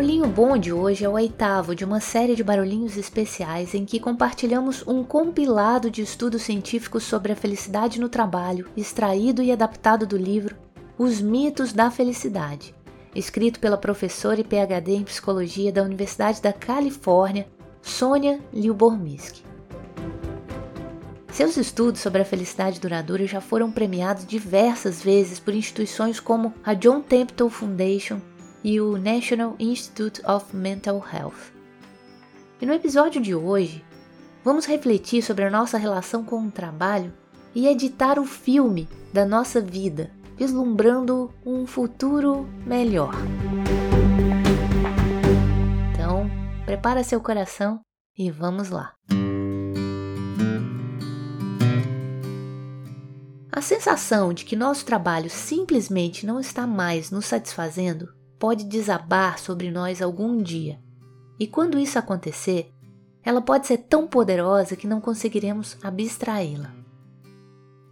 Barulhinho Bom de hoje é o oitavo de uma série de barulhinhos especiais em que compartilhamos um compilado de estudos científicos sobre a felicidade no trabalho, extraído e adaptado do livro Os Mitos da Felicidade, escrito pela professora e PhD em Psicologia da Universidade da Califórnia, Sônia Liubormisky. Seus estudos sobre a felicidade duradoura já foram premiados diversas vezes por instituições como a John Templeton Foundation e o National Institute of Mental Health. E no episódio de hoje, vamos refletir sobre a nossa relação com o trabalho e editar o filme da nossa vida, vislumbrando um futuro melhor. Então, prepara seu coração e vamos lá. A sensação de que nosso trabalho simplesmente não está mais nos satisfazendo pode desabar sobre nós algum dia. E quando isso acontecer, ela pode ser tão poderosa que não conseguiremos abstraí-la.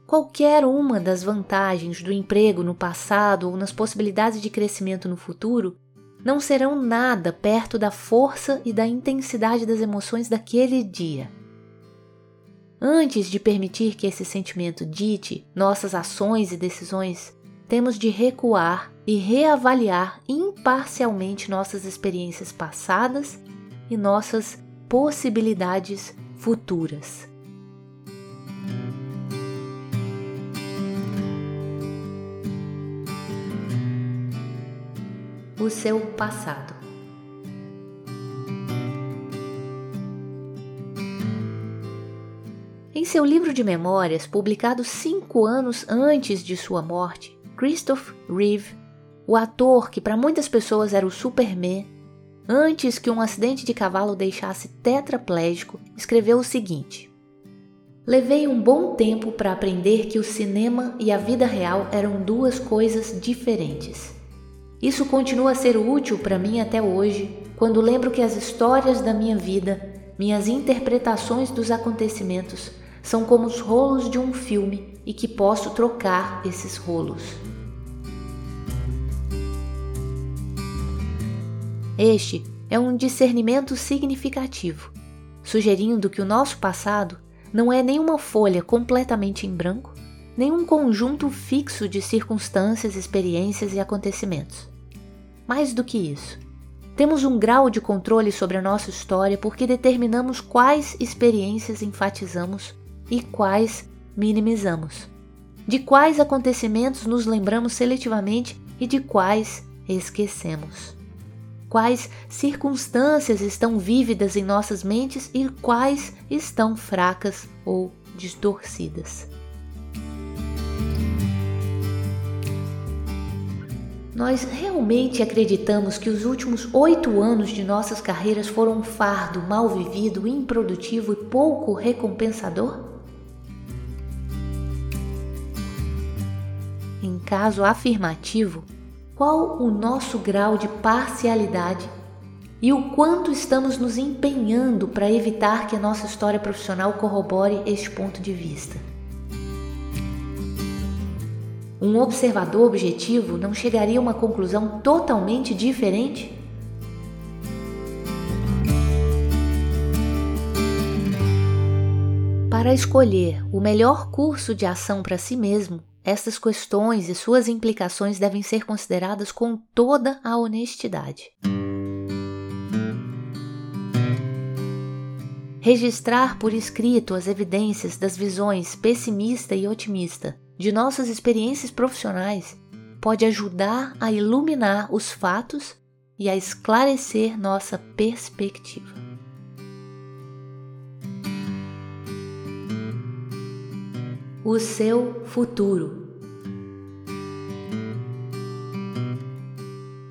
Qualquer uma das vantagens do emprego no passado ou nas possibilidades de crescimento no futuro não serão nada perto da força e da intensidade das emoções daquele dia. Antes de permitir que esse sentimento dite nossas ações e decisões, temos de recuar e reavaliar imparcialmente nossas experiências passadas e nossas possibilidades futuras. O seu passado. Em seu livro de memórias, publicado cinco anos antes de sua morte, Christopher Reeve, o ator que para muitas pessoas era o Superman, antes que um acidente de cavalo deixasse tetraplégico, escreveu o seguinte: Levei um bom tempo para aprender que o cinema e a vida real eram duas coisas diferentes. Isso continua a ser útil para mim até hoje, quando lembro que as histórias da minha vida, minhas interpretações dos acontecimentos, são como os rolos de um filme e que posso trocar esses rolos. Este é um discernimento significativo, sugerindo que o nosso passado não é nenhuma folha completamente em branco, nem um conjunto fixo de circunstâncias, experiências e acontecimentos. Mais do que isso, temos um grau de controle sobre a nossa história porque determinamos quais experiências enfatizamos e quais minimizamos, de quais acontecimentos nos lembramos seletivamente e de quais esquecemos. Quais circunstâncias estão vívidas em nossas mentes e quais estão fracas ou distorcidas. Nós realmente acreditamos que os últimos oito anos de nossas carreiras foram um fardo mal vivido, improdutivo e pouco recompensador? Caso afirmativo, qual o nosso grau de parcialidade e o quanto estamos nos empenhando para evitar que a nossa história profissional corrobore este ponto de vista? Um observador objetivo não chegaria a uma conclusão totalmente diferente? Para escolher o melhor curso de ação para si mesmo, estas questões e suas implicações devem ser consideradas com toda a honestidade. Registrar por escrito as evidências das visões pessimista e otimista de nossas experiências profissionais pode ajudar a iluminar os fatos e a esclarecer nossa perspectiva. O seu futuro.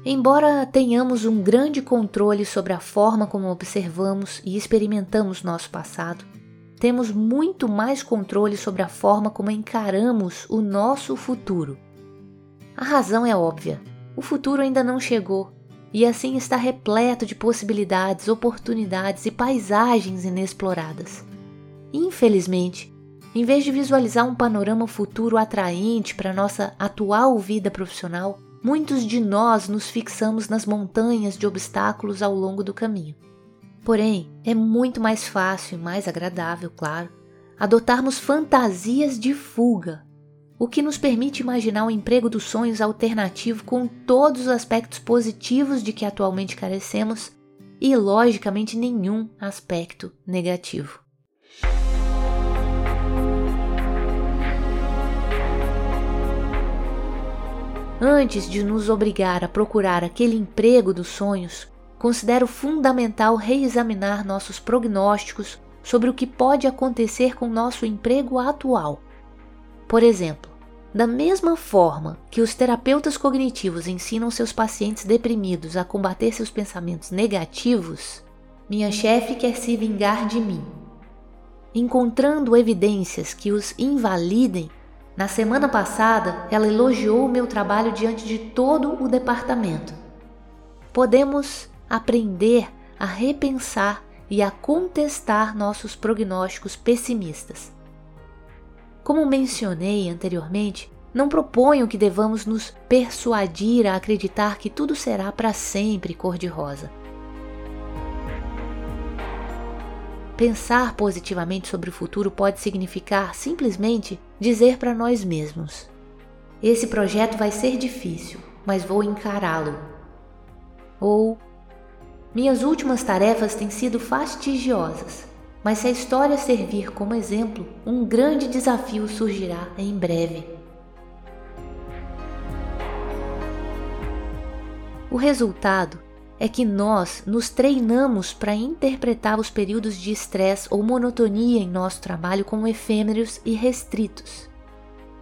Embora tenhamos um grande controle sobre a forma como observamos e experimentamos nosso passado, temos muito mais controle sobre a forma como encaramos o nosso futuro. A razão é óbvia: o futuro ainda não chegou e assim está repleto de possibilidades, oportunidades e paisagens inexploradas. Infelizmente, em vez de visualizar um panorama futuro atraente para nossa atual vida profissional, muitos de nós nos fixamos nas montanhas de obstáculos ao longo do caminho. Porém, é muito mais fácil e mais agradável, claro, adotarmos fantasias de fuga, o que nos permite imaginar um emprego dos sonhos alternativo com todos os aspectos positivos de que atualmente carecemos e, logicamente, nenhum aspecto negativo. Antes de nos obrigar a procurar aquele emprego dos sonhos, considero fundamental reexaminar nossos prognósticos sobre o que pode acontecer com nosso emprego atual. Por exemplo, da mesma forma que os terapeutas cognitivos ensinam seus pacientes deprimidos a combater seus pensamentos negativos, minha chefe quer se vingar de mim. Encontrando evidências que os invalidem, na semana passada ela elogiou o meu trabalho diante de todo o departamento. Podemos aprender a repensar e a contestar nossos prognósticos pessimistas. Como mencionei anteriormente, não proponho que devamos nos persuadir a acreditar que tudo será para sempre cor-de-rosa. Pensar positivamente sobre o futuro pode significar simplesmente dizer para nós mesmos: esse projeto vai ser difícil, mas vou encará-lo. Ou minhas últimas tarefas têm sido fastidiosas, mas se a história servir como exemplo, um grande desafio surgirá em breve. O resultado é que nós nos treinamos para interpretar os períodos de estresse ou monotonia em nosso trabalho como efêmeros e restritos,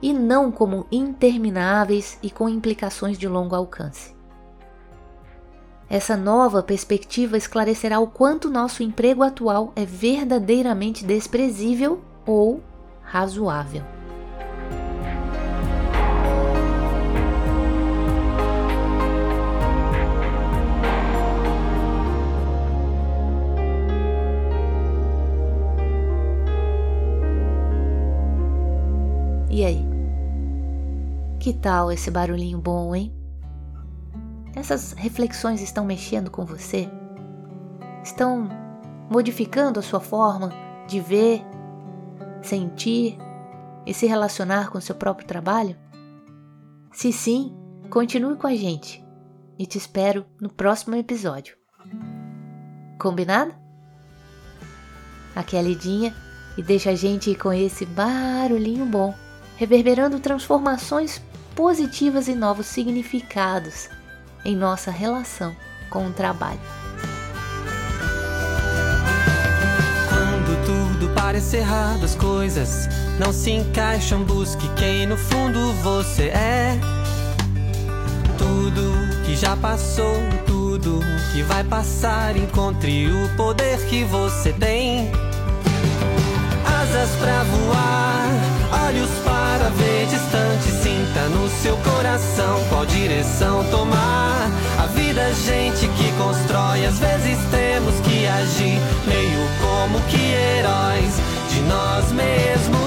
e não como intermináveis e com implicações de longo alcance. Essa nova perspectiva esclarecerá o quanto nosso emprego atual é verdadeiramente desprezível ou razoável. E aí? Que tal esse barulhinho bom, hein? Essas reflexões estão mexendo com você? Estão modificando a sua forma de ver, sentir e se relacionar com seu próprio trabalho? Se sim, continue com a gente e te espero no próximo episódio. Combinado? Aqui é a Lidinha e deixa a gente ir com esse barulhinho bom, reverberando transformações positivas e novos significados em nossa relação com o trabalho. Quando tudo parece errado, as coisas não se encaixam. Busque quem no fundo você é. Tudo que já passou, tudo que vai passar, encontre o poder que você tem. Asas pra voar, olhos para ver distante, sinta no seu coração qual direção tomar. A vida é gente que constrói, às vezes temos que agir meio como que heróis de nós mesmos.